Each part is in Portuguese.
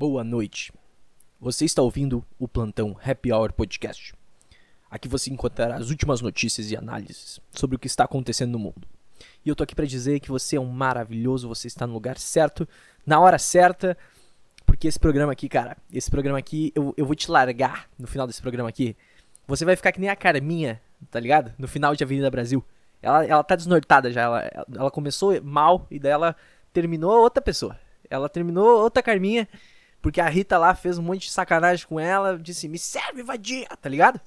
boa noite. Você está ouvindo o Plantão Happy Hour Podcast. Aqui você encontrará as últimas notícias e análises sobre o que está acontecendo no mundo. E eu tô aqui para dizer que você é um maravilhoso, você está no lugar certo, na hora certa, porque esse programa aqui, cara, esse programa aqui, eu, eu vou te largar no final desse programa aqui. Você vai ficar que nem a Carminha, tá ligado? No final de Avenida Brasil. Ela, ela tá desnortada já, ela, ela começou mal e daí ela terminou outra pessoa. Ela terminou outra Carminha, porque a Rita lá fez um monte de sacanagem com ela, disse, me serve, vadia, tá ligado?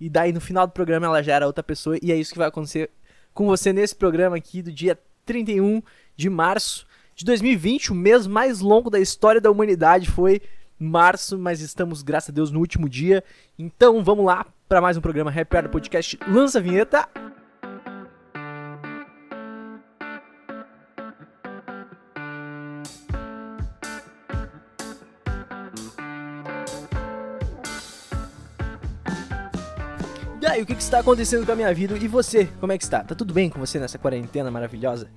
E daí no final do programa ela já era outra pessoa, e é isso que vai acontecer com você nesse programa aqui do dia 31 de março de 2020, o mês mais longo da história da humanidade foi março, mas estamos, graças a Deus, no último dia. Então vamos lá para mais um programa Happy Hour Podcast. Lança a vinheta. E aí, o que, que está acontecendo com a minha vida? E você, como é que está? Tá tudo bem com você nessa quarentena maravilhosa?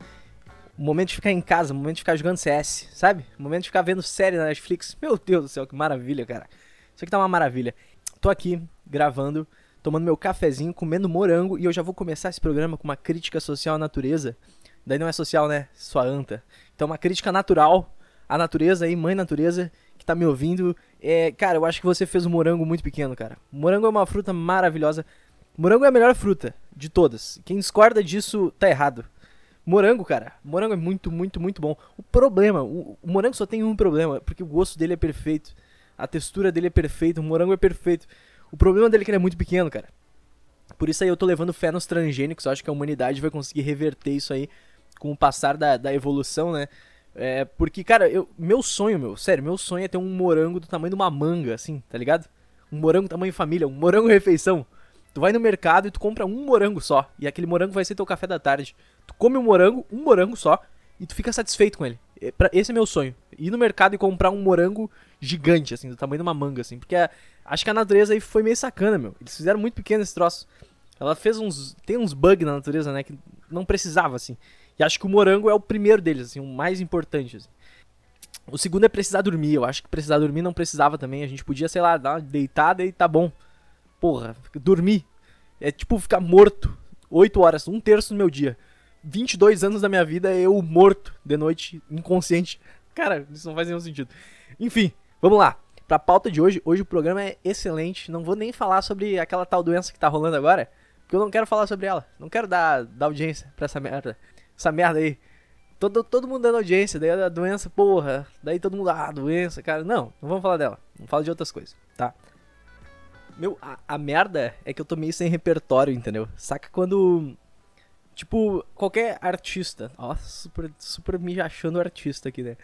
O momento de ficar em casa, o momento de ficar jogando CS, sabe? O momento de ficar vendo série na Netflix. Meu Deus do céu, que maravilha, cara. Isso aqui tá uma maravilha. Tô aqui gravando, tomando meu cafezinho, comendo morango e eu já vou começar esse programa com uma crítica social à natureza. Daí não é social, né? Sua anta. Então uma crítica natural à natureza aí, mãe natureza, que tá me ouvindo. É, cara, eu acho que você fez um morango muito pequeno, cara. Morango é uma fruta maravilhosa. Morango é a melhor fruta de todas. Quem discorda disso tá errado. Morango, cara. Morango é muito, muito, muito bom. O problema, o, o, morango só tem um problema, porque o gosto dele é perfeito. A textura dele é perfeita, o morango é perfeito. O problema dele é que ele é muito pequeno, cara. Por isso aí eu tô levando fé nos transgênicos. Eu acho que a humanidade vai conseguir reverter isso aí com o passar da, da evolução, né? É, porque, cara, eu, meu sonho, meu, sério, meu sonho é ter um morango do tamanho de uma manga, assim, tá ligado? Um morango tamanho família, um morango refeição. Tu vai no mercado e tu compra um morango só. E aquele morango vai ser teu café da tarde. Tu come um morango, um morango só, e tu fica satisfeito com ele. Esse é meu sonho. Ir no mercado e comprar um morango gigante, assim, do tamanho de uma manga, assim. Porque a, acho que a natureza aí foi meio sacana, meu. Eles fizeram muito pequeno esse troço. Ela fez uns. Tem uns bugs na natureza, né? Que não precisava, assim. E acho que o morango é o primeiro deles, assim, o mais importante, assim. O segundo é precisar dormir. Eu acho que precisar dormir não precisava também. A gente podia, sei lá, dar uma deitada e tá bom. Porra, dormir. É tipo ficar morto. 8 horas, um terço do meu dia. 22 anos da minha vida eu morto de noite, inconsciente. Cara, isso não faz nenhum sentido. Enfim, vamos lá. Pra pauta de hoje, hoje o programa é excelente. Não vou nem falar sobre aquela tal doença que tá rolando agora, porque eu não quero falar sobre ela. Não quero dar, dar audiência pra essa merda. Essa merda aí. Todo, todo mundo dando audiência, daí a doença, porra. Daí todo mundo, ah, doença, cara. Não, não vamos falar dela. Vamos falar de outras coisas, tá? Meu, a, a merda é que eu tô meio sem repertório, entendeu? Saca quando Tipo, qualquer artista. Ó, super, super me achando artista aqui, né?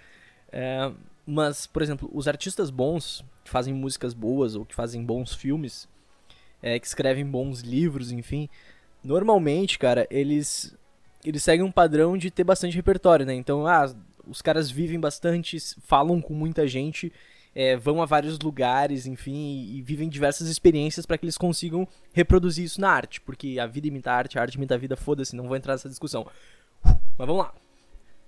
É, mas, por exemplo, os artistas bons, que fazem músicas boas ou que fazem bons filmes, é, que escrevem bons livros, enfim, normalmente, cara, eles eles seguem um padrão de ter bastante repertório, né? Então, ah, os caras vivem bastante, falam com muita gente é, vão a vários lugares, enfim, e, e vivem diversas experiências para que eles consigam reproduzir isso na arte, porque a vida imita a arte, a arte imita a vida, foda-se, não vou entrar nessa discussão. Mas vamos lá.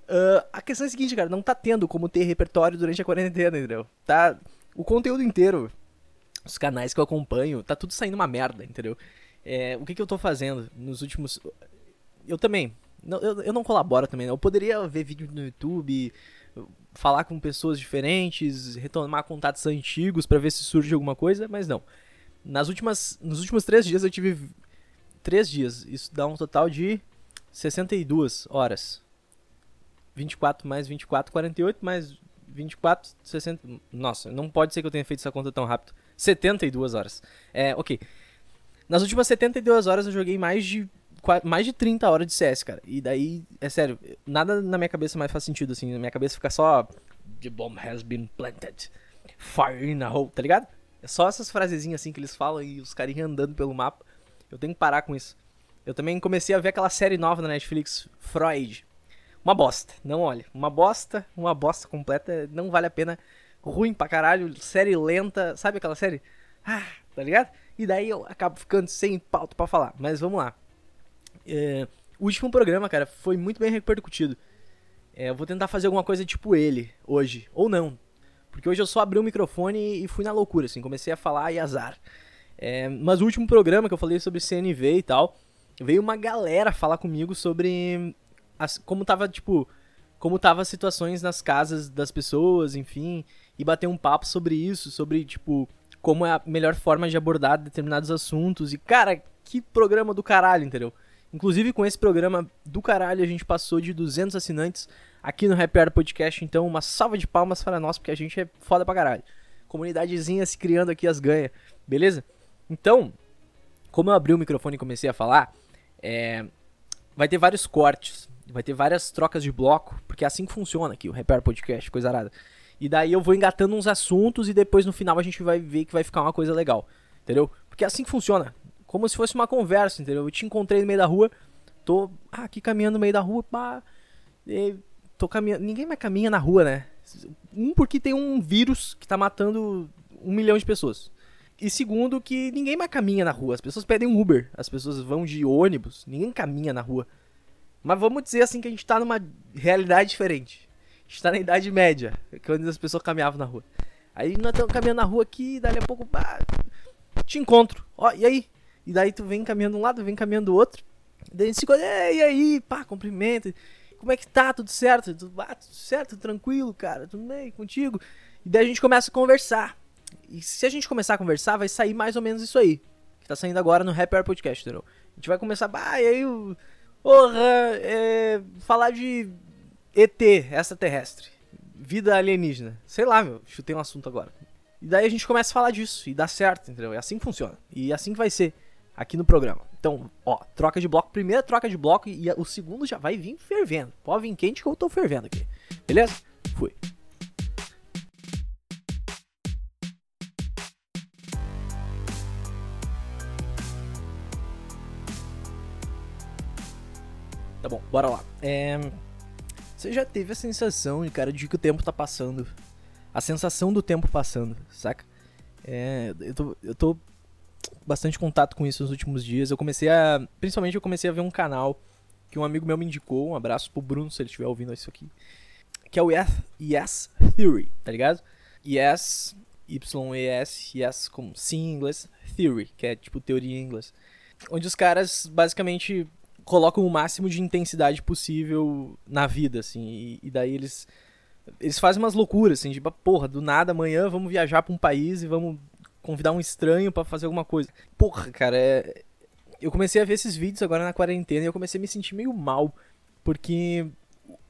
Uh, a questão é a seguinte, cara, não tá tendo como ter repertório durante a quarentena, entendeu? Tá. O conteúdo inteiro, os canais que eu acompanho, tá tudo saindo uma merda, entendeu? É, o que, que eu tô fazendo nos últimos. Eu também. Eu, eu não colaboro também, Eu poderia ver vídeo no YouTube, falar com pessoas diferentes, retomar contatos antigos para ver se surge alguma coisa, mas não. Nas últimas, nos últimos três dias eu tive três dias. Isso dá um total de 62 horas. 24 mais 24, 48 mais 24, 60. Nossa, não pode ser que eu tenha feito essa conta tão rápido. 72 horas. É, ok. Nas últimas 72 horas eu joguei mais de mais de 30 horas de CS, cara. E daí, é sério, nada na minha cabeça mais faz sentido, assim. Na minha cabeça fica só. The bomb has been planted. Fire in a hole, tá ligado? É só essas frasezinhas assim que eles falam e os carinhas andando pelo mapa. Eu tenho que parar com isso. Eu também comecei a ver aquela série nova na Netflix, Freud. Uma bosta, não olha. Uma bosta, uma bosta completa, não vale a pena. Ruim pra caralho, série lenta, sabe aquela série? Ah, tá ligado? E daí eu acabo ficando sem pauta para falar. Mas vamos lá. É, o último programa, cara, foi muito bem repercutido. É, eu vou tentar fazer alguma coisa tipo ele hoje. Ou não. Porque hoje eu só abri o microfone e fui na loucura, assim, comecei a falar e azar. É, mas o último programa que eu falei sobre CNV e tal, veio uma galera falar comigo sobre as, como tava, tipo, como tava as situações nas casas das pessoas, enfim, e bater um papo sobre isso, sobre, tipo, como é a melhor forma de abordar determinados assuntos. E, cara, que programa do caralho, entendeu? Inclusive, com esse programa do caralho, a gente passou de 200 assinantes aqui no Happy Hour Podcast. Então, uma salva de palmas para nós, porque a gente é foda pra caralho. Comunidadezinha se criando aqui as ganha, beleza? Então, como eu abri o microfone e comecei a falar, é, vai ter vários cortes, vai ter várias trocas de bloco, porque é assim que funciona aqui o Hour Podcast, coisa arada. E daí eu vou engatando uns assuntos e depois no final a gente vai ver que vai ficar uma coisa legal, entendeu? Porque é assim que funciona como se fosse uma conversa, entendeu? Eu te encontrei no meio da rua, tô ah, aqui caminhando no meio da rua, pá, tô caminhando. Ninguém mais caminha na rua, né? Um, porque tem um vírus que tá matando um milhão de pessoas. E segundo, que ninguém mais caminha na rua. As pessoas pedem um Uber, as pessoas vão de ônibus, ninguém caminha na rua. Mas vamos dizer assim que a gente tá numa realidade diferente. A gente tá na Idade Média, quando as pessoas caminhavam na rua. Aí nós estamos caminhando na rua aqui, dali a pouco, pá, te encontro. Ó, e aí? E daí tu vem caminhando um lado, vem caminhando do outro. Daí a gente fica, e aí, pá, cumprimenta. Como é que tá? Tudo certo? Tudo, ah, tudo certo, tranquilo, cara, tudo bem contigo. E daí a gente começa a conversar. E se a gente começar a conversar, vai sair mais ou menos isso aí. Que tá saindo agora no Happy Hour Podcast, entendeu? A gente vai começar, ah, e aí. Porra, é, falar de ET, extraterrestre. Vida alienígena. Sei lá, meu, chutei um assunto agora. E daí a gente começa a falar disso e dá certo, entendeu? É assim que funciona. E é assim que vai ser aqui no programa. Então, ó, troca de bloco, primeira troca de bloco e, o segundo já vai vir fervendo. Pode vir quente que eu tô fervendo aqui. Beleza? Fui. Tá bom, bora lá. É... Você já teve a sensação, cara, de que o tempo tá passando? A sensação do tempo passando, saca? É, eu, tô, eu tô bastante contato com isso nos últimos dias. Eu comecei a. Principalmente eu comecei a ver um canal que um amigo meu me indicou. Um abraço pro Bruno, se ele estiver ouvindo isso aqui. Que é o Yes, yes Theory, tá ligado? Yes, Y-E-S, Yes, como sim em inglês, Theory, que é tipo teoria em inglês. Onde os caras basicamente colocam o máximo de intensidade possível na vida, assim. E, e daí eles. Eles fazem umas loucuras, assim, tipo, porra, do nada amanhã vamos viajar pra um país e vamos convidar um estranho para fazer alguma coisa. Porra, cara, é... eu comecei a ver esses vídeos agora na quarentena e eu comecei a me sentir meio mal. Porque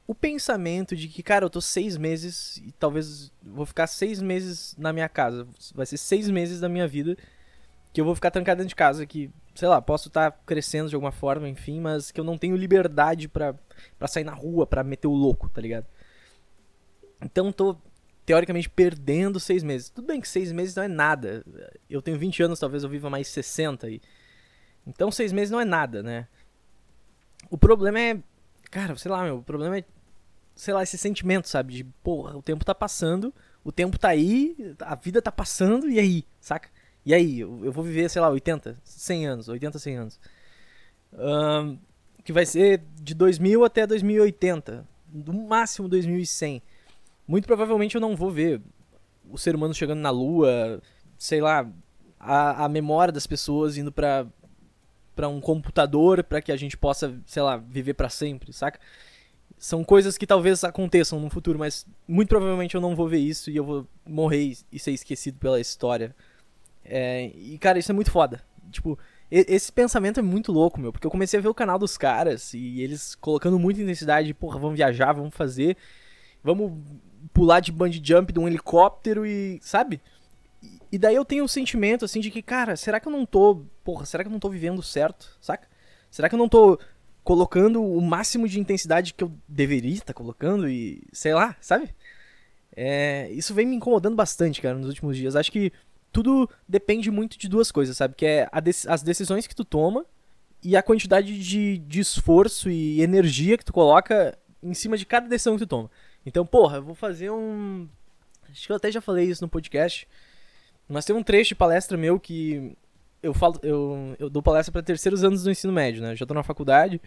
o pensamento de que, cara, eu tô seis meses e talvez vou ficar seis meses na minha casa. Vai ser seis meses da minha vida que eu vou ficar trancado dentro de casa. Que, sei lá, posso estar tá crescendo de alguma forma, enfim, mas que eu não tenho liberdade para sair na rua, para meter o louco, tá ligado? Então tô teoricamente perdendo seis meses. Tudo bem que seis meses não é nada. Eu tenho 20 anos, talvez eu viva mais 60. E... Então seis meses não é nada, né? O problema é. Cara, sei lá, meu. O problema é. Sei lá, esse sentimento, sabe? De, porra, o tempo tá passando, o tempo tá aí, a vida tá passando, e aí, saca? E aí, eu, eu vou viver, sei lá, 80, 100 anos, 80, 100 anos. Um, que vai ser de 2000 até 2080. No máximo 2100 muito provavelmente eu não vou ver o ser humano chegando na lua, sei lá, a, a memória das pessoas indo pra, pra um computador para que a gente possa, sei lá, viver para sempre, saca? São coisas que talvez aconteçam no futuro, mas muito provavelmente eu não vou ver isso e eu vou morrer e ser esquecido pela história. É, e cara, isso é muito foda. Tipo, esse pensamento é muito louco, meu, porque eu comecei a ver o canal dos caras e eles colocando muita intensidade, porra, vamos viajar, vamos fazer, vamos pular de bungee jump de um helicóptero e, sabe? E daí eu tenho um sentimento, assim, de que, cara, será que eu não tô. Porra, será que eu não tô vivendo certo, saca? Será que eu não tô colocando o máximo de intensidade que eu deveria estar colocando e. sei lá, sabe? É, isso vem me incomodando bastante, cara, nos últimos dias. Acho que tudo depende muito de duas coisas, sabe? Que é as decisões que tu toma e a quantidade de, de esforço e energia que tu coloca em cima de cada decisão que tu toma. Então, porra, eu vou fazer um. Acho que eu até já falei isso no podcast. Mas tem um trecho de palestra meu que eu falo, eu, eu dou palestra para terceiros anos do ensino médio, né? Eu já tô na faculdade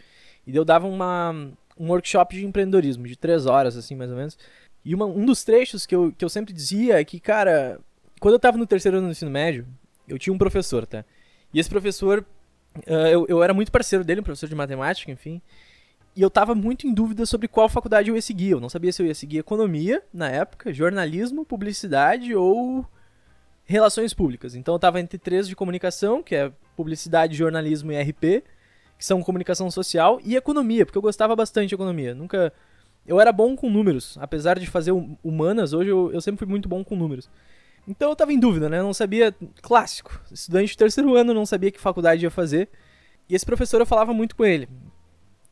e eu dava uma, um workshop de empreendedorismo de três horas, assim, mais ou menos. E uma, um dos trechos que eu, que eu sempre dizia é que, cara, quando eu tava no terceiro ano do ensino médio, eu tinha um professor, tá? E esse professor, uh, eu, eu era muito parceiro dele, um professor de matemática, enfim. E eu tava muito em dúvida sobre qual faculdade eu ia seguir. Eu não sabia se eu ia seguir economia, na época, jornalismo, publicidade ou relações públicas. Então eu tava entre três de comunicação, que é publicidade, jornalismo e RP, que são comunicação social, e economia, porque eu gostava bastante de economia. Nunca. Eu era bom com números. Apesar de fazer humanas, hoje eu, eu sempre fui muito bom com números. Então eu tava em dúvida, né? Eu não sabia. Clássico. Estudante de terceiro ano, não sabia que faculdade ia fazer. E esse professor eu falava muito com ele.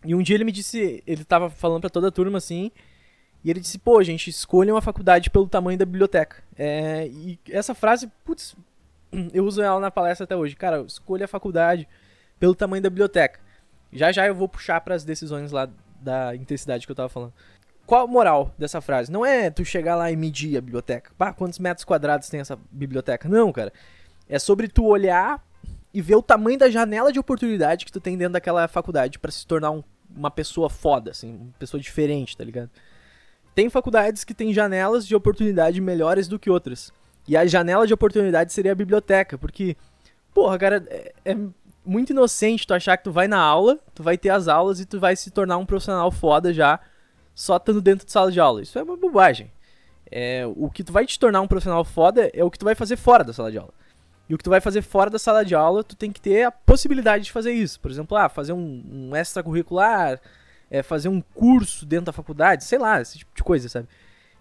E um dia ele me disse. Ele tava falando para toda a turma assim. E ele disse: pô, gente, escolha uma faculdade pelo tamanho da biblioteca. É, e essa frase, putz, eu uso ela na palestra até hoje. Cara, escolha a faculdade pelo tamanho da biblioteca. Já já eu vou puxar para as decisões lá da intensidade que eu tava falando. Qual a moral dessa frase? Não é tu chegar lá e medir a biblioteca. Pá, quantos metros quadrados tem essa biblioteca? Não, cara. É sobre tu olhar e ver o tamanho da janela de oportunidade que tu tem dentro daquela faculdade para se tornar um, uma pessoa foda, assim, uma pessoa diferente, tá ligado? Tem faculdades que têm janelas de oportunidade melhores do que outras. E a janela de oportunidade seria a biblioteca, porque, porra, cara, é, é muito inocente tu achar que tu vai na aula, tu vai ter as aulas e tu vai se tornar um profissional foda já só estando dentro de sala de aula. Isso é uma bobagem. É, o que tu vai te tornar um profissional foda é o que tu vai fazer fora da sala de aula. E o que tu vai fazer fora da sala de aula, tu tem que ter a possibilidade de fazer isso. Por exemplo, ah, fazer um, um extracurricular, é, fazer um curso dentro da faculdade, sei lá, esse tipo de coisa, sabe?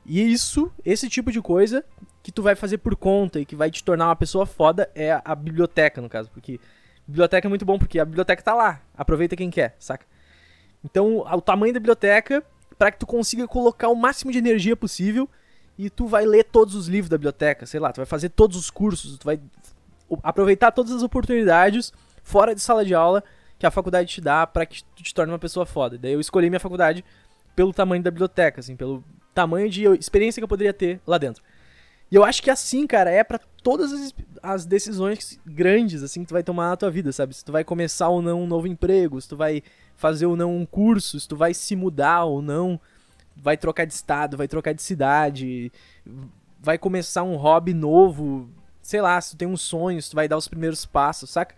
E isso, esse tipo de coisa que tu vai fazer por conta e que vai te tornar uma pessoa foda é a, a biblioteca, no caso. Porque biblioteca é muito bom, porque a biblioteca tá lá. Aproveita quem quer, saca? Então, o tamanho da biblioteca para que tu consiga colocar o máximo de energia possível e tu vai ler todos os livros da biblioteca, sei lá, tu vai fazer todos os cursos, tu vai aproveitar todas as oportunidades fora de sala de aula que a faculdade te dá para que tu te torne uma pessoa foda. Daí eu escolhi minha faculdade pelo tamanho da biblioteca, assim, pelo tamanho de experiência que eu poderia ter lá dentro. E eu acho que assim, cara, é para todas as, as, decisões grandes, assim, que tu vai tomar na tua vida, sabe? Se tu vai começar ou não um novo emprego, se tu vai fazer ou não um curso, se tu vai se mudar ou não, vai trocar de estado, vai trocar de cidade, vai começar um hobby novo, sei lá, se tu tem um sonho, se tu vai dar os primeiros passos, saca?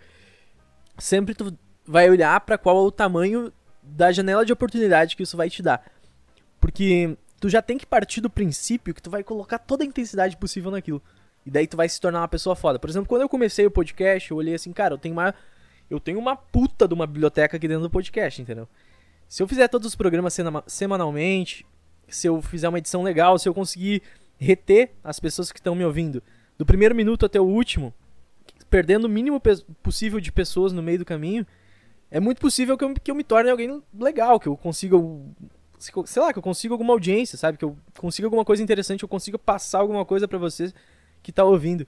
Sempre tu vai olhar para qual é o tamanho da janela de oportunidade que isso vai te dar. Porque tu já tem que partir do princípio que tu vai colocar toda a intensidade possível naquilo. E daí tu vai se tornar uma pessoa foda. Por exemplo, quando eu comecei o podcast, eu olhei assim, cara, eu tenho uma eu tenho uma puta de uma biblioteca aqui dentro do podcast, entendeu? Se eu fizer todos os programas semanalmente, se eu fizer uma edição legal, se eu conseguir reter as pessoas que estão me ouvindo do primeiro minuto até o último, perdendo o mínimo possível de pessoas no meio do caminho, é muito possível que eu, que eu me torne alguém legal, que eu consiga, sei lá, que eu consiga alguma audiência, sabe? Que eu consiga alguma coisa interessante, eu consiga passar alguma coisa para vocês que tá ouvindo.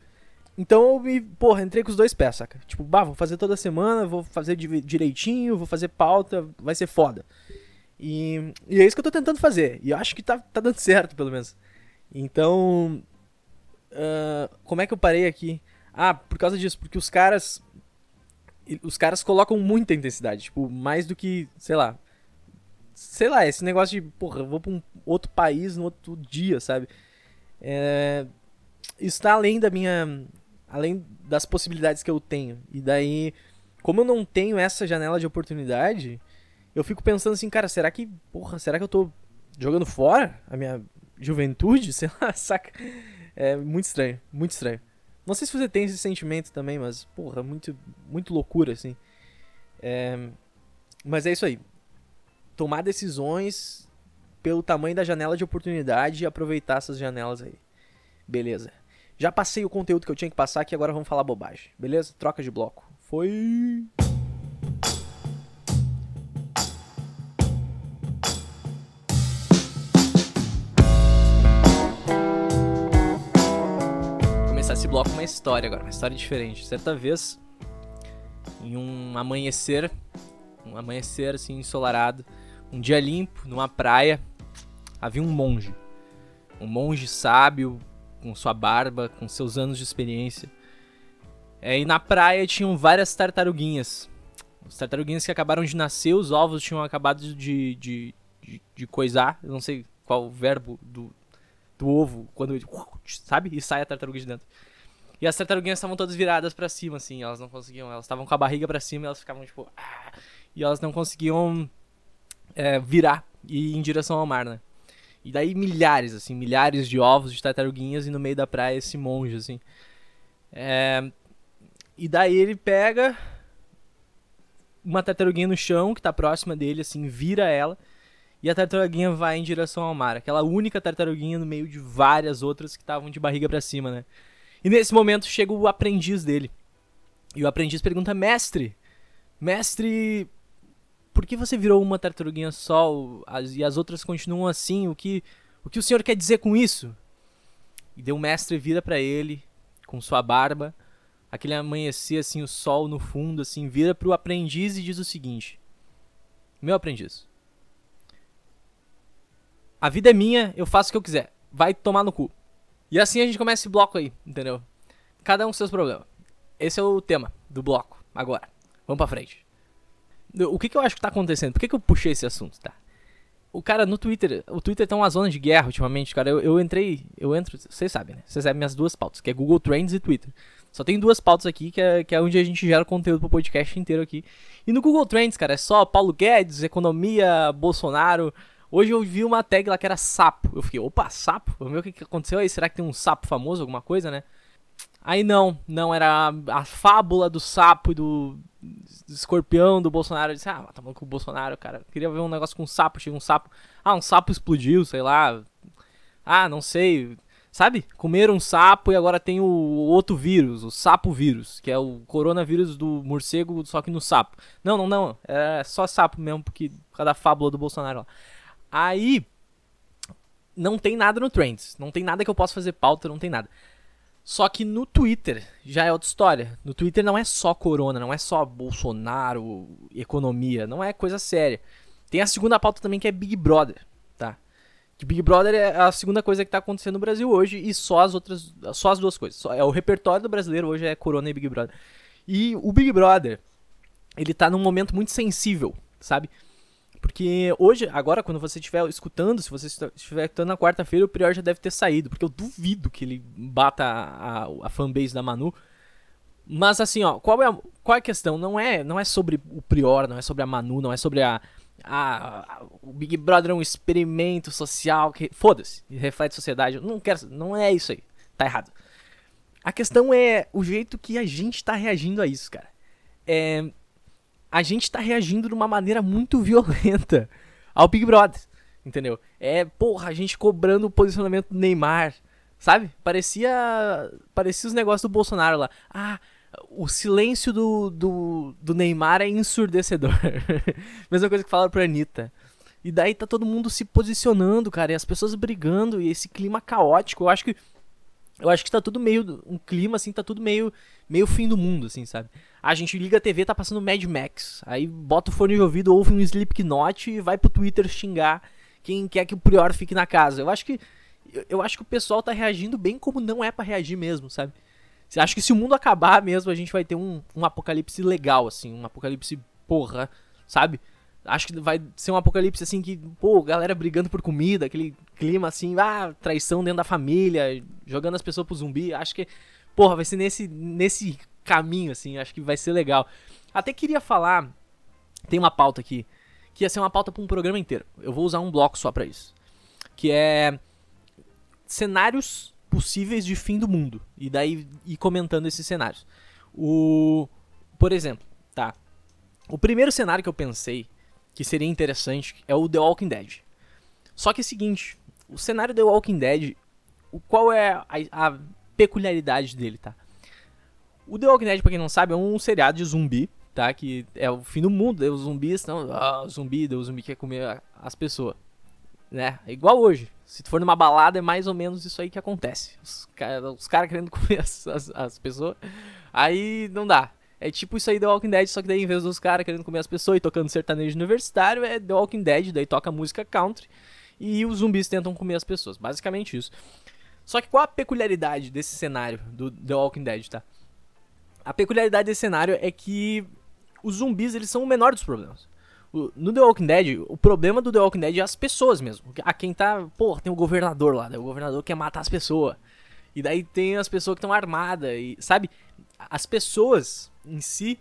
Então eu me, porra, entrei com os dois pés, saca? Tipo, bah, vou fazer toda semana, vou fazer direitinho, vou fazer pauta, vai ser foda. E, e é isso que eu tô tentando fazer. E eu acho que tá, tá dando certo, pelo menos. Então. Uh, como é que eu parei aqui? Ah, por causa disso, porque os caras. Os caras colocam muita intensidade, tipo, mais do que, sei lá. Sei lá, esse negócio de, porra, vou pra um outro país no outro dia, sabe? É, isso tá além da minha além das possibilidades que eu tenho. E daí, como eu não tenho essa janela de oportunidade, eu fico pensando assim, cara, será que, porra, será que eu tô jogando fora a minha juventude? Sei lá, saca? É muito estranho, muito estranho. Não sei se você tem esse sentimento também, mas, porra, muito, muito loucura, assim. É... Mas é isso aí. Tomar decisões pelo tamanho da janela de oportunidade e aproveitar essas janelas aí. Beleza. Já passei o conteúdo que eu tinha que passar aqui, agora vamos falar bobagem. Beleza? Troca de bloco. Foi. Bloco uma história agora, uma história diferente. Certa vez, em um amanhecer, um amanhecer assim ensolarado, um dia limpo, numa praia, havia um monge. Um monge sábio, com sua barba, com seus anos de experiência. É, e na praia tinham várias tartaruguinhas. Os tartaruguinhas que acabaram de nascer, os ovos tinham acabado de, de, de, de coisar. Eu não sei qual o verbo do, do ovo, quando sabe? E sai a tartaruga de dentro. E as tartaruguinhas estavam todas viradas para cima, assim, elas não conseguiam, elas estavam com a barriga para cima, e elas ficavam tipo, ah, e elas não conseguiam é, virar e ir em direção ao mar, né? E daí milhares, assim, milhares de ovos de tartaruguinhas e no meio da praia esse monge, assim. É... E daí ele pega uma tartaruguinha no chão que tá próxima dele, assim, vira ela. E a tartaruguinha vai em direção ao mar. Aquela única tartaruguinha no meio de várias outras que estavam de barriga para cima, né? E nesse momento chega o aprendiz dele. E o aprendiz pergunta: Mestre, mestre, por que você virou uma tartaruguinha só as, e as outras continuam assim? O que, o que o senhor quer dizer com isso? E deu o mestre vira para ele com sua barba, aquele amanhecer assim, o sol no fundo assim, vira pro aprendiz e diz o seguinte: Meu aprendiz, a vida é minha, eu faço o que eu quiser. Vai tomar no cu. E assim a gente começa esse bloco aí, entendeu? Cada um com seus problemas. Esse é o tema do bloco. Agora, vamos pra frente. O que, que eu acho que tá acontecendo? Por que, que eu puxei esse assunto, tá? O cara no Twitter, o Twitter tá uma zona de guerra ultimamente, cara. Eu, eu entrei, eu entro, vocês sabem, né? Vocês sabem minhas duas pautas, que é Google Trends e Twitter. Só tem duas pautas aqui, que é, que é onde a gente gera conteúdo pro podcast inteiro aqui. E no Google Trends, cara, é só Paulo Guedes, economia, Bolsonaro. Hoje eu vi uma tag lá que era sapo. Eu fiquei, opa, sapo? Vamos ver o que, aconteceu aí. Será que tem um sapo famoso, alguma coisa, né? Aí não, não, era a, fábula do sapo e do, do escorpião do Bolsonaro. Eu disse, ah, tá com o Bolsonaro, cara. Eu queria ver um negócio com um sapo, chega um sapo. Ah, um sapo explodiu, sei lá. Ah, não sei. Sabe? Comeram um sapo e agora tem o outro vírus, o sapo vírus, que é o coronavírus do morcego, só que no sapo. Não, não, não. É só sapo mesmo, porque por causa da fábula do Bolsonaro lá. Aí. Não tem nada no Trends. Não tem nada que eu possa fazer pauta, não tem nada. Só que no Twitter já é outra história. No Twitter não é só corona, não é só Bolsonaro, economia, não é coisa séria. Tem a segunda pauta também que é Big Brother, tá? Que Big Brother é a segunda coisa que tá acontecendo no Brasil hoje e só as outras, só as duas coisas. Só, é o repertório do brasileiro hoje é corona e Big Brother. E o Big Brother, ele tá num momento muito sensível, sabe? Porque hoje, agora, quando você estiver escutando, se você estiver escutando na quarta-feira, o Prior já deve ter saído. Porque eu duvido que ele bata a, a, a fanbase da Manu. Mas assim, ó, qual é a, qual é a questão? Não é, não é sobre o Prior, não é sobre a Manu, não é sobre a. a, a o Big Brother é um experimento social que. Foda-se, reflete sociedade. Não quero. Não é isso aí. Tá errado. A questão é o jeito que a gente tá reagindo a isso, cara. É a gente tá reagindo de uma maneira muito violenta ao Big Brother, entendeu? É, porra, a gente cobrando o posicionamento do Neymar, sabe? Parecia parecia os negócios do Bolsonaro lá. Ah, o silêncio do, do, do Neymar é ensurdecedor. Mesma coisa que falaram pra Anitta. E daí tá todo mundo se posicionando, cara, e as pessoas brigando, e esse clima caótico. Eu acho que eu acho que tá tudo meio. Um clima, assim, tá tudo meio. Meio fim do mundo, assim, sabe? A gente liga a TV, tá passando Mad Max. Aí bota o fone de ouvido, ouve um Slipknot e vai pro Twitter xingar quem quer que o Prior fique na casa. Eu acho que. Eu acho que o pessoal tá reagindo bem como não é para reagir mesmo, sabe? Acho que se o mundo acabar mesmo, a gente vai ter um, um apocalipse legal, assim, um apocalipse porra, sabe? Acho que vai ser um apocalipse assim que, pô, galera brigando por comida, aquele clima assim, ah, traição dentro da família, jogando as pessoas pro zumbi. Acho que, porra, vai ser nesse, nesse caminho, assim, acho que vai ser legal. Até queria falar, tem uma pauta aqui, que ia ser uma pauta pra um programa inteiro. Eu vou usar um bloco só pra isso. Que é cenários possíveis de fim do mundo. E daí ir comentando esses cenários. O. Por exemplo, tá. O primeiro cenário que eu pensei que seria interessante é o The Walking Dead. Só que é o seguinte, o cenário The Walking Dead, o, qual é a, a peculiaridade dele, tá? O The Walking Dead, pra quem não sabe, é um seriado de zumbi, tá? Que é o fim do mundo, os zumbis estão... Ah, zumbi, o zumbi quer comer as pessoas. Né? É igual hoje. Se tu for numa balada, é mais ou menos isso aí que acontece. Os, caras querendo comer as, as, as pessoas. Aí não dá. É tipo isso aí The Walking Dead, só que daí em vez dos caras querendo comer as pessoas e tocando sertanejo universitário, é The Walking Dead, daí toca música country e os zumbis tentam comer as pessoas. Basicamente isso. Só que qual a peculiaridade desse cenário do The Walking Dead, tá? A peculiaridade desse cenário é que os zumbis, eles são o menor dos problemas. no The Walking Dead, o problema do The Walking Dead é as pessoas mesmo. A quem tá. Pô, tem o governador lá, né? O governador quer matar as pessoas. E daí tem as pessoas que estão armadas. E, sabe? As pessoas em si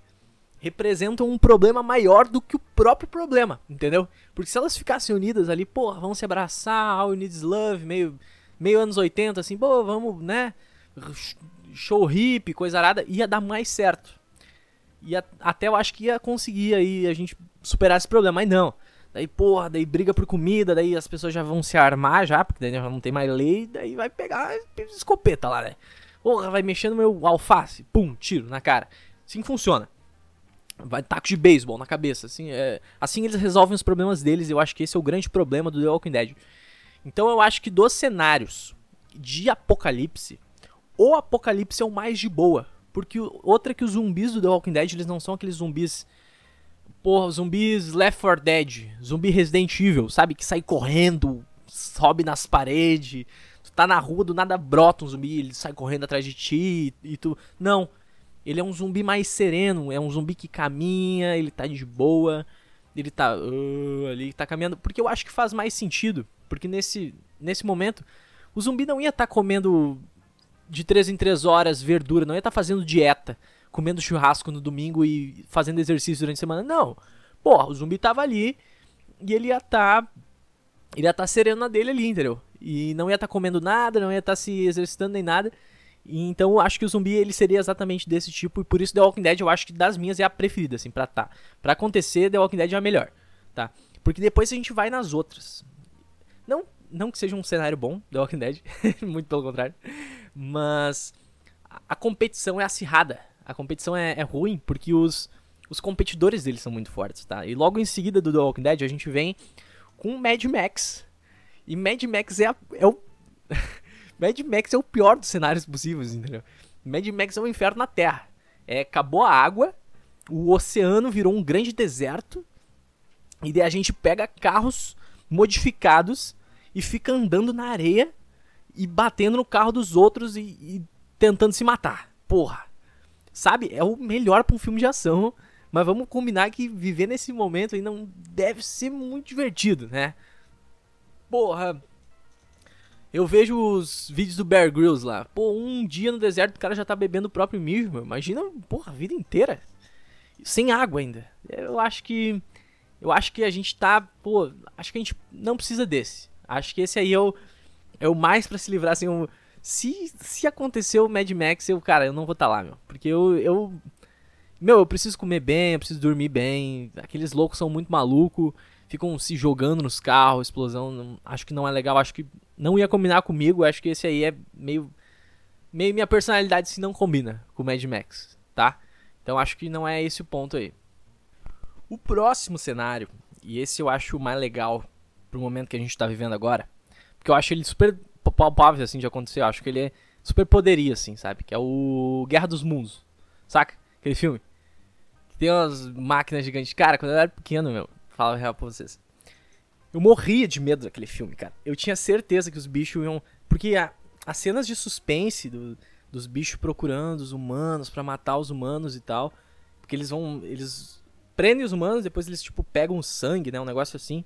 representam um problema maior do que o próprio problema, entendeu? Porque se elas ficassem unidas ali, pô, vamos se abraçar, all needs love, meio, meio anos 80, assim, pô, vamos, né? Show hip, coisa arada, ia dar mais certo. Ia, até eu acho que ia conseguir aí a gente superar esse problema, mas não. Daí, porra, daí briga por comida, daí as pessoas já vão se armar já, porque daí já não tem mais lei, daí vai pegar escopeta lá, né? Porra, vai mexendo no meu alface, pum, tiro na cara. Assim funciona vai taco de beisebol na cabeça. Assim, é, assim eles resolvem os problemas deles. Eu acho que esse é o grande problema do The Walking Dead. Então eu acho que dos cenários de apocalipse, o apocalipse é o mais de boa. Porque outra é que os zumbis do The Walking Dead, eles não são aqueles zumbis. Porra, zumbis Left 4 Dead, zumbi Resident Evil, sabe? Que sai correndo, sobe nas paredes. Tá na rua, do nada brota um zumbi, ele sai correndo atrás de ti e, e tu. Não. Ele é um zumbi mais sereno, é um zumbi que caminha, ele tá de boa, ele tá uh, ali, tá caminhando, porque eu acho que faz mais sentido, porque nesse, nesse momento o zumbi não ia estar tá comendo de 3 em 3 horas verdura, não ia estar tá fazendo dieta, comendo churrasco no domingo e fazendo exercício durante a semana, não. Porra, o zumbi tava ali e ele ia estar tá, ele ia estar tá sereno na dele ali, entendeu? E não ia estar tá comendo nada, não ia estar tá se exercitando nem nada. E, então acho que o zumbi ele seria exatamente desse tipo e por isso The Walking Dead eu acho que das minhas é a preferida assim para tá. Para acontecer The Walking Dead é a melhor, tá? Porque depois a gente vai nas outras. Não, não que seja um cenário bom The Walking Dead, muito pelo contrário, mas a, a competição é acirrada. A competição é, é ruim porque os os competidores deles são muito fortes, tá? E logo em seguida do The Walking Dead a gente vem com Mad Max. E Mad Max é, a, é o Mad Max é o pior dos cenários possíveis, entendeu? Mad Max é um inferno na Terra. É, acabou a água, o oceano virou um grande deserto, e daí a gente pega carros modificados e fica andando na areia e batendo no carro dos outros e, e tentando se matar. Porra. Sabe? É o melhor pra um filme de ação. Mas vamos combinar que viver nesse momento aí não deve ser muito divertido, né? Porra, eu vejo os vídeos do Bear Grylls lá. Pô, um dia no deserto o cara já tá bebendo o próprio mijo, meu. Imagina, porra, a vida inteira. Sem água ainda. Eu acho que. Eu acho que a gente tá. Pô, acho que a gente não precisa desse. Acho que esse aí é o, é o mais para se livrar, assim. Se, se acontecer o Mad Max, eu, cara, eu não vou estar tá lá, meu. Porque eu, eu. Meu, eu preciso comer bem, eu preciso dormir bem. Aqueles loucos são muito malucos ficam se jogando nos carros, explosão. Acho que não é legal, acho que não ia combinar comigo. Acho que esse aí é meio. Meio minha personalidade se não combina com o Mad Max, tá? Então acho que não é esse o ponto aí. O próximo cenário, e esse eu acho o mais legal pro momento que a gente tá vivendo agora, porque eu acho ele super palpável assim de acontecer, eu acho que ele é super poderia assim, sabe? Que é o Guerra dos Mundos. Saca? Aquele filme. Tem umas máquinas gigantes. Cara, quando eu era pequeno, meu, Fala real pra vocês. Eu morria de medo daquele filme, cara. Eu tinha certeza que os bichos iam. Porque a, as cenas de suspense do, dos bichos procurando os humanos para matar os humanos e tal. Porque eles vão. Eles prendem os humanos, depois eles, tipo, pegam sangue, né? Um negócio assim.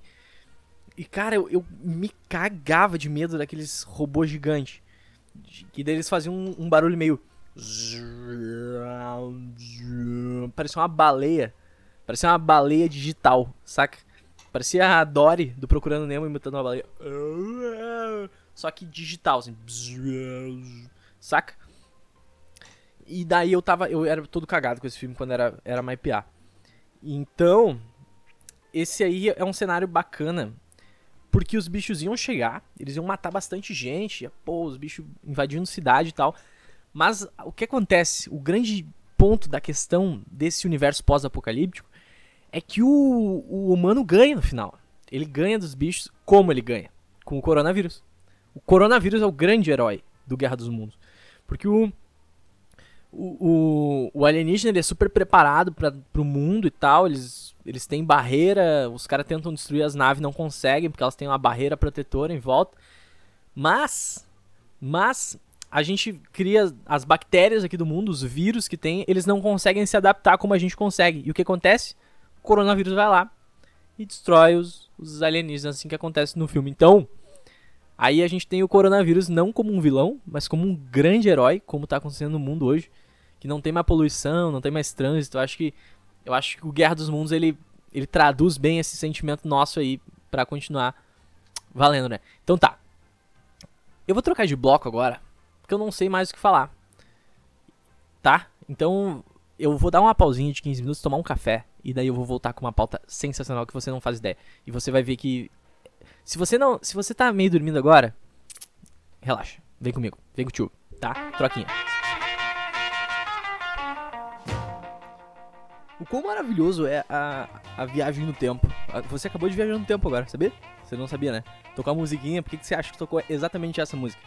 E, cara, eu, eu me cagava de medo daqueles robôs gigantes. Que daí eles faziam um, um barulho meio. Parecia uma baleia Parecia uma baleia digital, saca? Parecia a Dory do Procurando Nemo imitando uma baleia. Só que digital, assim. Saca? E daí eu tava. Eu era todo cagado com esse filme quando era, era mais piá. Então, esse aí é um cenário bacana. Porque os bichos iam chegar, eles iam matar bastante gente, pô, os bichos invadindo cidade e tal. Mas o que acontece? O grande ponto da questão desse universo pós-apocalíptico é que o, o humano ganha no final. Ele ganha dos bichos como ele ganha? Com o coronavírus. O coronavírus é o grande herói do Guerra dos Mundos. Porque o, o, o, alienígena ele é super preparado para o mundo e tal. Eles, eles têm barreira. Os caras tentam destruir as naves não conseguem porque elas têm uma barreira protetora em volta. Mas, mas a gente cria as bactérias aqui do mundo, os vírus que tem, eles não conseguem se adaptar como a gente consegue. E o que acontece? Coronavírus vai lá e destrói os, os alienígenas, assim que acontece no filme. Então, aí a gente tem o coronavírus não como um vilão, mas como um grande herói, como tá acontecendo no mundo hoje, que não tem mais poluição, não tem mais trânsito. Eu acho que eu acho que o Guerra dos Mundos ele ele traduz bem esse sentimento nosso aí para continuar valendo, né? Então tá. Eu vou trocar de bloco agora, porque eu não sei mais o que falar. Tá? Então eu vou dar uma pausinha de 15 minutos, tomar um café, e daí eu vou voltar com uma pauta sensacional que você não faz ideia. E você vai ver que se você não, se você tá meio dormindo agora, relaxa, vem comigo, vem com o tio, tá? Troquinha. O quão maravilhoso é a, a viagem no tempo. Você acabou de viajar no tempo agora, sabia? Você não sabia, né? Tocar a musiquinha, por que, que você acha que tocou exatamente essa música?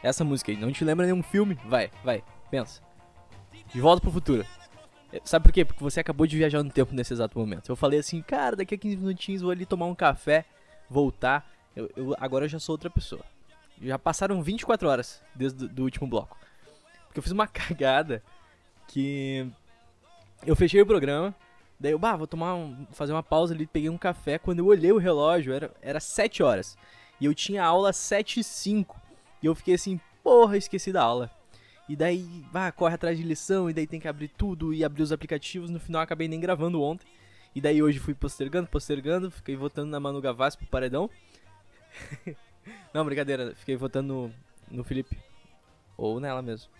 Essa música aí. Não te lembra nenhum filme? Vai, vai, pensa. De volta pro futuro. Sabe por quê? Porque você acabou de viajar no tempo nesse exato momento. Eu falei assim, cara, daqui a 15 minutinhos vou ali tomar um café, voltar. Eu, eu agora eu já sou outra pessoa. Já passaram 24 horas desde o último bloco. Porque eu fiz uma cagada que eu fechei o programa, daí eu, bah, vou tomar um, fazer uma pausa ali, peguei um café. Quando eu olhei o relógio, era, era 7 horas. E eu tinha aula 7 e 5. E eu fiquei assim, porra, esqueci da aula. E daí, bah, corre atrás de lição, e daí tem que abrir tudo e abrir os aplicativos. No final acabei nem gravando ontem. E daí hoje fui postergando, postergando, fiquei votando na Manu Gavassi pro paredão. Não, brincadeira, fiquei votando no, no Felipe. Ou nela mesmo.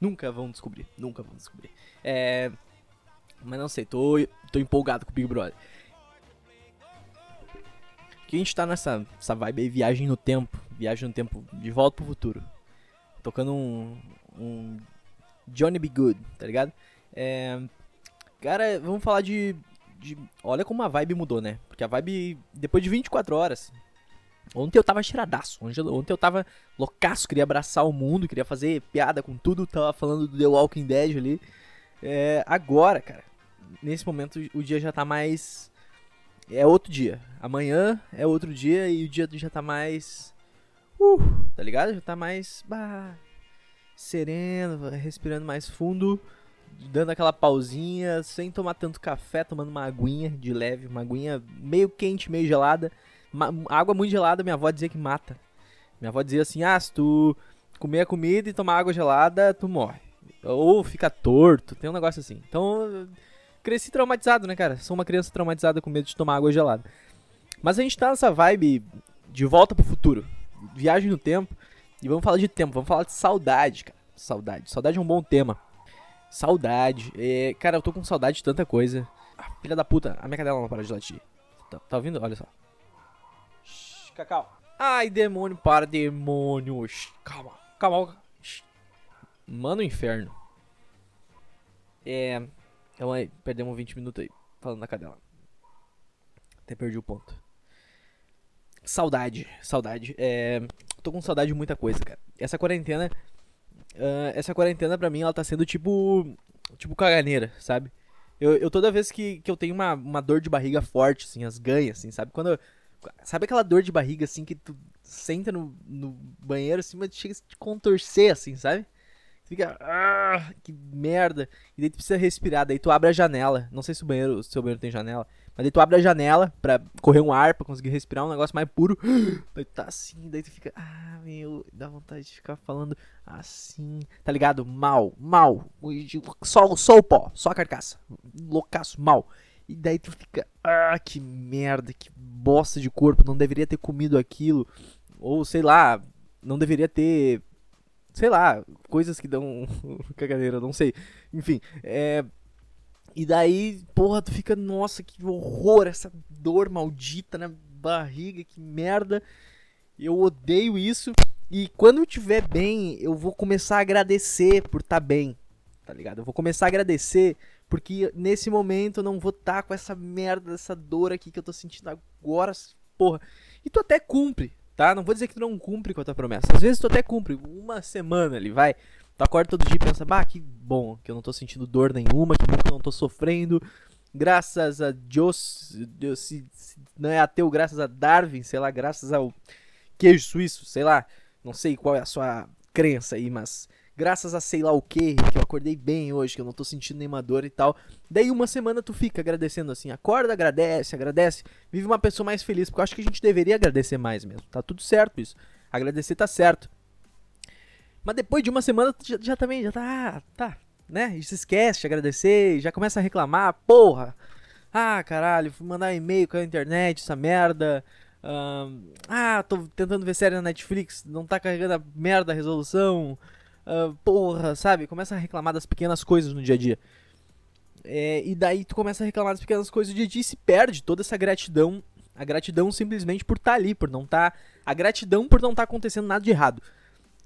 Nunca vão descobrir, nunca vão descobrir. É. Mas não sei, tô, tô empolgado com o Big Brother. Que a gente tá nessa essa vibe aí, viagem no tempo. Viagem no tempo, de volta pro futuro. Tocando um, um Johnny B. Good, tá ligado? É, cara, vamos falar de, de. Olha como a vibe mudou, né? Porque a vibe, depois de 24 horas. Ontem eu tava cheiradaço. Ontem eu tava loucaço, queria abraçar o mundo, queria fazer piada com tudo. Tava falando do The Walking Dead ali. É, agora, cara, nesse momento o dia já tá mais. É outro dia. Amanhã é outro dia e o dia já tá mais. Uh, tá ligado? Já tá mais. Bah, sereno, respirando mais fundo, dando aquela pausinha, sem tomar tanto café, tomando uma aguinha de leve, uma aguinha meio quente, meio gelada. Água muito gelada, minha avó dizia que mata. Minha avó dizia assim: ah, se tu comer a comida e tomar água gelada, tu morre. Ou fica torto, tem um negócio assim. Então cresci traumatizado, né, cara? Sou uma criança traumatizada com medo de tomar água gelada. Mas a gente tá nessa vibe de volta pro futuro. Viagem no tempo. E vamos falar de tempo, vamos falar de saudade, cara. Saudade. Saudade é um bom tema. Saudade. É, cara, eu tô com saudade de tanta coisa. Ah, filha da puta, a minha cadela não para de latir. Tá, tá ouvindo? Olha só. Shhh, cacau. Ai, demônio, para, demônio. Shhh, calma, calma. Shhh. Mano, inferno. É. Então aí, perdemos 20 minutos aí, falando da cadela. Até perdi o ponto. Saudade, saudade. É, tô com saudade de muita coisa, cara. Essa quarentena. Uh, essa quarentena pra mim, ela tá sendo tipo. Tipo caganeira, sabe? Eu, eu toda vez que, que eu tenho uma, uma dor de barriga forte, assim, as ganhas, assim, sabe? Quando. Sabe aquela dor de barriga, assim, que tu senta no, no banheiro, assim, mas chega a te contorcer, assim, sabe? fica. Ah, que merda. E daí tu precisa respirar. Daí tu abre a janela. Não sei se o banheiro, o seu banheiro tem janela. Mas daí tu abre a janela pra correr um ar, pra conseguir respirar um negócio mais puro. Daí tu tá assim, daí tu fica. Ah, meu, dá vontade de ficar falando assim. Tá ligado? Mal, mal. Só, só o pó, só a carcaça. Loucaço, mal. E daí tu fica. Ah, que merda, que bosta de corpo. Não deveria ter comido aquilo. Ou sei lá, não deveria ter sei lá, coisas que dão caganeira, não sei. Enfim, é. E daí, porra, tu fica, nossa, que horror, essa dor maldita na barriga, que merda. Eu odeio isso. E quando eu estiver bem, eu vou começar a agradecer por estar tá bem. Tá ligado? Eu vou começar a agradecer porque nesse momento eu não vou estar tá com essa merda, essa dor aqui que eu tô sentindo agora, porra. E tu até cumpre, tá? Não vou dizer que tu não cumpre com a tua promessa. Às vezes tu até cumpre, uma semana ali, vai. Tu acorda todo dia e pensa, bah, que bom que eu não tô sentindo dor nenhuma, que bom que eu não tô sofrendo. Graças a Deus, Deus se, se não é ateu, graças a Darwin, sei lá, graças ao queijo suíço, sei lá. Não sei qual é a sua crença aí, mas graças a sei lá o que, que eu acordei bem hoje, que eu não tô sentindo nenhuma dor e tal. Daí uma semana tu fica agradecendo assim, acorda, agradece, agradece, vive uma pessoa mais feliz, porque eu acho que a gente deveria agradecer mais mesmo. Tá tudo certo isso. Agradecer tá certo. Mas depois de uma semana já, já também já tá, ah, tá, né? E se esquece de agradecer, já começa a reclamar, porra. Ah, caralho, fui mandar e-mail com a internet, essa merda. ah, tô tentando ver série na Netflix, não tá carregando a merda da resolução. Porra, sabe? Começa a reclamar das pequenas coisas no dia a dia. É, e daí tu começa a reclamar das pequenas coisas do dia a dia e se perde toda essa gratidão. A gratidão simplesmente por estar tá ali, por não estar. Tá, a gratidão por não estar tá acontecendo nada de errado.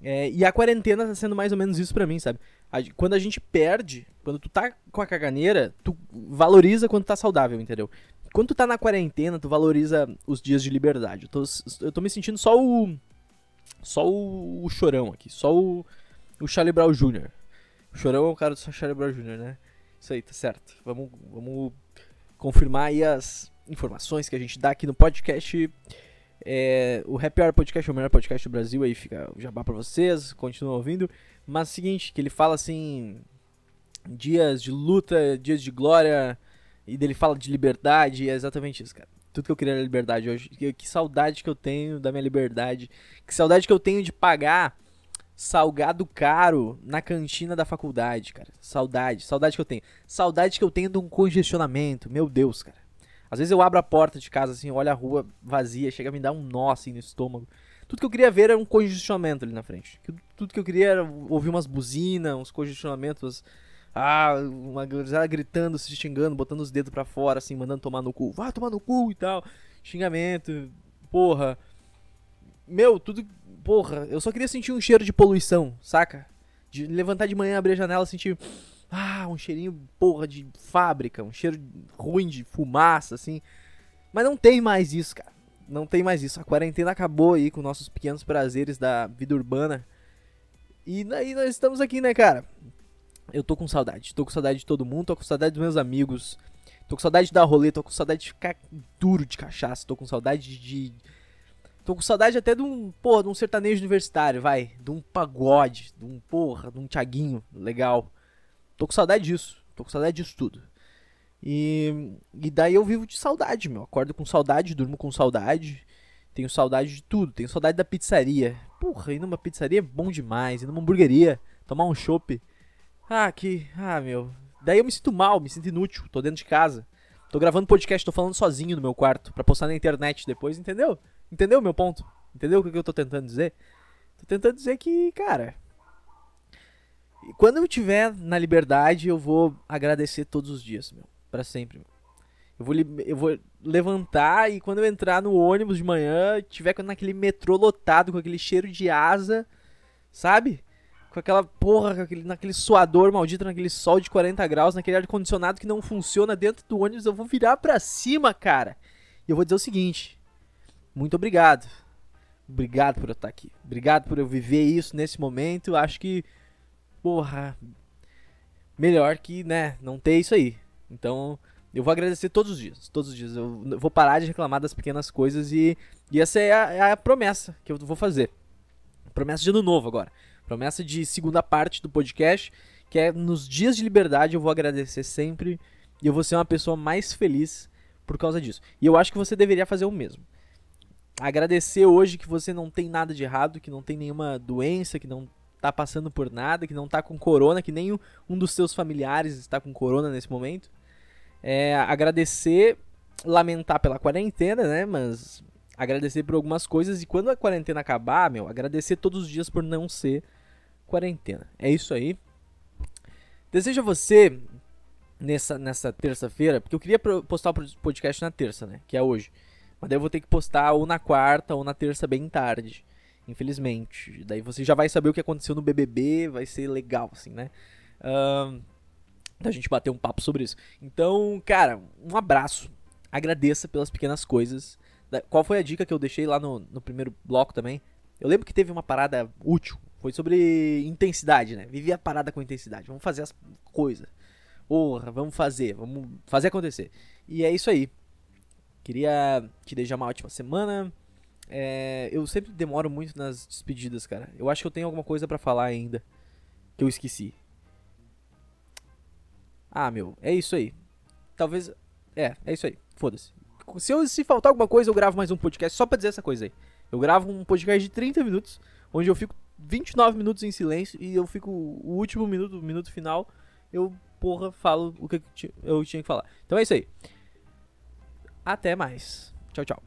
É, e a quarentena tá sendo mais ou menos isso pra mim, sabe? A, quando a gente perde, quando tu tá com a caganeira, tu valoriza quando tá saudável, entendeu? Quando tu tá na quarentena, tu valoriza os dias de liberdade. Eu tô, eu tô me sentindo só o. Só o, o chorão aqui. Só o o Charlie Brown Jr. O Chorão é o cara do Charlie Brown Jr., né? Isso aí, tá certo. Vamos, vamos confirmar aí as informações que a gente dá aqui no podcast. É, o Happy Hour Podcast é o melhor podcast do Brasil, aí fica o jabá pra vocês, continuam ouvindo. Mas é o seguinte, que ele fala assim, dias de luta, dias de glória, e dele fala de liberdade, é exatamente isso, cara. Tudo que eu queria era liberdade hoje. Que, que saudade que eu tenho da minha liberdade. Que saudade que eu tenho de pagar salgado caro na cantina da faculdade, cara. Saudade, saudade que eu tenho. Saudade que eu tenho de um congestionamento, meu Deus, cara. Às vezes eu abro a porta de casa assim, olho a rua vazia, chega a me dar um nó assim no estômago. Tudo que eu queria ver era um congestionamento ali na frente. Tudo que eu queria era ouvir umas buzinas, uns congestionamentos. Ah, uma galera gritando, se xingando, botando os dedos para fora, assim, mandando tomar no cu. Vai tomar no cu e tal. Xingamento, porra. Meu, tudo porra, eu só queria sentir um cheiro de poluição, saca? De levantar de manhã, abrir a janela sentir. Ah, um cheirinho, porra, de fábrica, um cheiro ruim de fumaça, assim. Mas não tem mais isso, cara. Não tem mais isso. A quarentena acabou aí com nossos pequenos prazeres da vida urbana. E aí nós estamos aqui, né, cara? Eu tô com saudade. Tô com saudade de todo mundo, tô com saudade dos meus amigos. Tô com saudade de dar rolê, tô com saudade de ficar duro de cachaça, tô com saudade de Tô com saudade até de um, porra, de um sertanejo universitário, vai. De um pagode, de um, porra, de um Thiaguinho legal. Tô com saudade disso. Tô com saudade disso tudo. E, e daí eu vivo de saudade, meu. Acordo com saudade, durmo com saudade. Tenho saudade de tudo. Tenho saudade da pizzaria. Porra, ir numa pizzaria é bom demais. Ir numa hamburgueria, tomar um chopp. Ah, que. Ah, meu. Daí eu me sinto mal, me sinto inútil. Tô dentro de casa. Tô gravando podcast, tô falando sozinho no meu quarto. Pra postar na internet depois, entendeu? Entendeu o meu ponto? Entendeu o que eu tô tentando dizer? Tô tentando dizer que, cara. Quando eu tiver na liberdade, eu vou agradecer todos os dias, meu. Pra sempre, meu. Eu vou, eu vou levantar e quando eu entrar no ônibus de manhã, tiver naquele metrô lotado com aquele cheiro de asa, sabe? Com aquela porra, com aquele, naquele suador maldito, naquele sol de 40 graus, naquele ar-condicionado que não funciona dentro do ônibus, eu vou virar pra cima, cara. E eu vou dizer o seguinte: muito obrigado. Obrigado por eu estar aqui. Obrigado por eu viver isso nesse momento. Acho que, porra, melhor que, né, não ter isso aí. Então, eu vou agradecer todos os dias. Todos os dias. Eu vou parar de reclamar das pequenas coisas e, e essa é a, é a promessa que eu vou fazer. Promessa de ano novo agora. Promessa de segunda parte do podcast, que é nos dias de liberdade eu vou agradecer sempre e eu vou ser uma pessoa mais feliz por causa disso. E eu acho que você deveria fazer o mesmo agradecer hoje que você não tem nada de errado, que não tem nenhuma doença, que não tá passando por nada, que não tá com corona, que nem um dos seus familiares está com corona nesse momento. É, agradecer, lamentar pela quarentena, né? Mas agradecer por algumas coisas e quando a quarentena acabar, meu, agradecer todos os dias por não ser quarentena. É isso aí. Desejo a você nessa, nessa terça-feira, porque eu queria postar o podcast na terça, né? Que é hoje. Mas daí eu vou ter que postar ou na quarta ou na terça bem tarde. Infelizmente. Daí você já vai saber o que aconteceu no BBB, vai ser legal, assim, né? Um, da gente bater um papo sobre isso. Então, cara, um abraço. Agradeça pelas pequenas coisas. Qual foi a dica que eu deixei lá no, no primeiro bloco também? Eu lembro que teve uma parada útil. Foi sobre intensidade, né? Viver a parada com intensidade. Vamos fazer as coisas. Porra, vamos fazer. Vamos fazer acontecer. E é isso aí. Queria te desejar uma ótima semana. É, eu sempre demoro muito nas despedidas, cara. Eu acho que eu tenho alguma coisa para falar ainda. que eu esqueci. Ah, meu, é isso aí. Talvez. É, é isso aí. Foda-se. Se, eu, se faltar alguma coisa, eu gravo mais um podcast só pra dizer essa coisa aí. Eu gravo um podcast de 30 minutos, onde eu fico 29 minutos em silêncio e eu fico o último minuto, o minuto final, eu, porra, falo o que eu tinha que falar. Então é isso aí. Até mais. Tchau, tchau.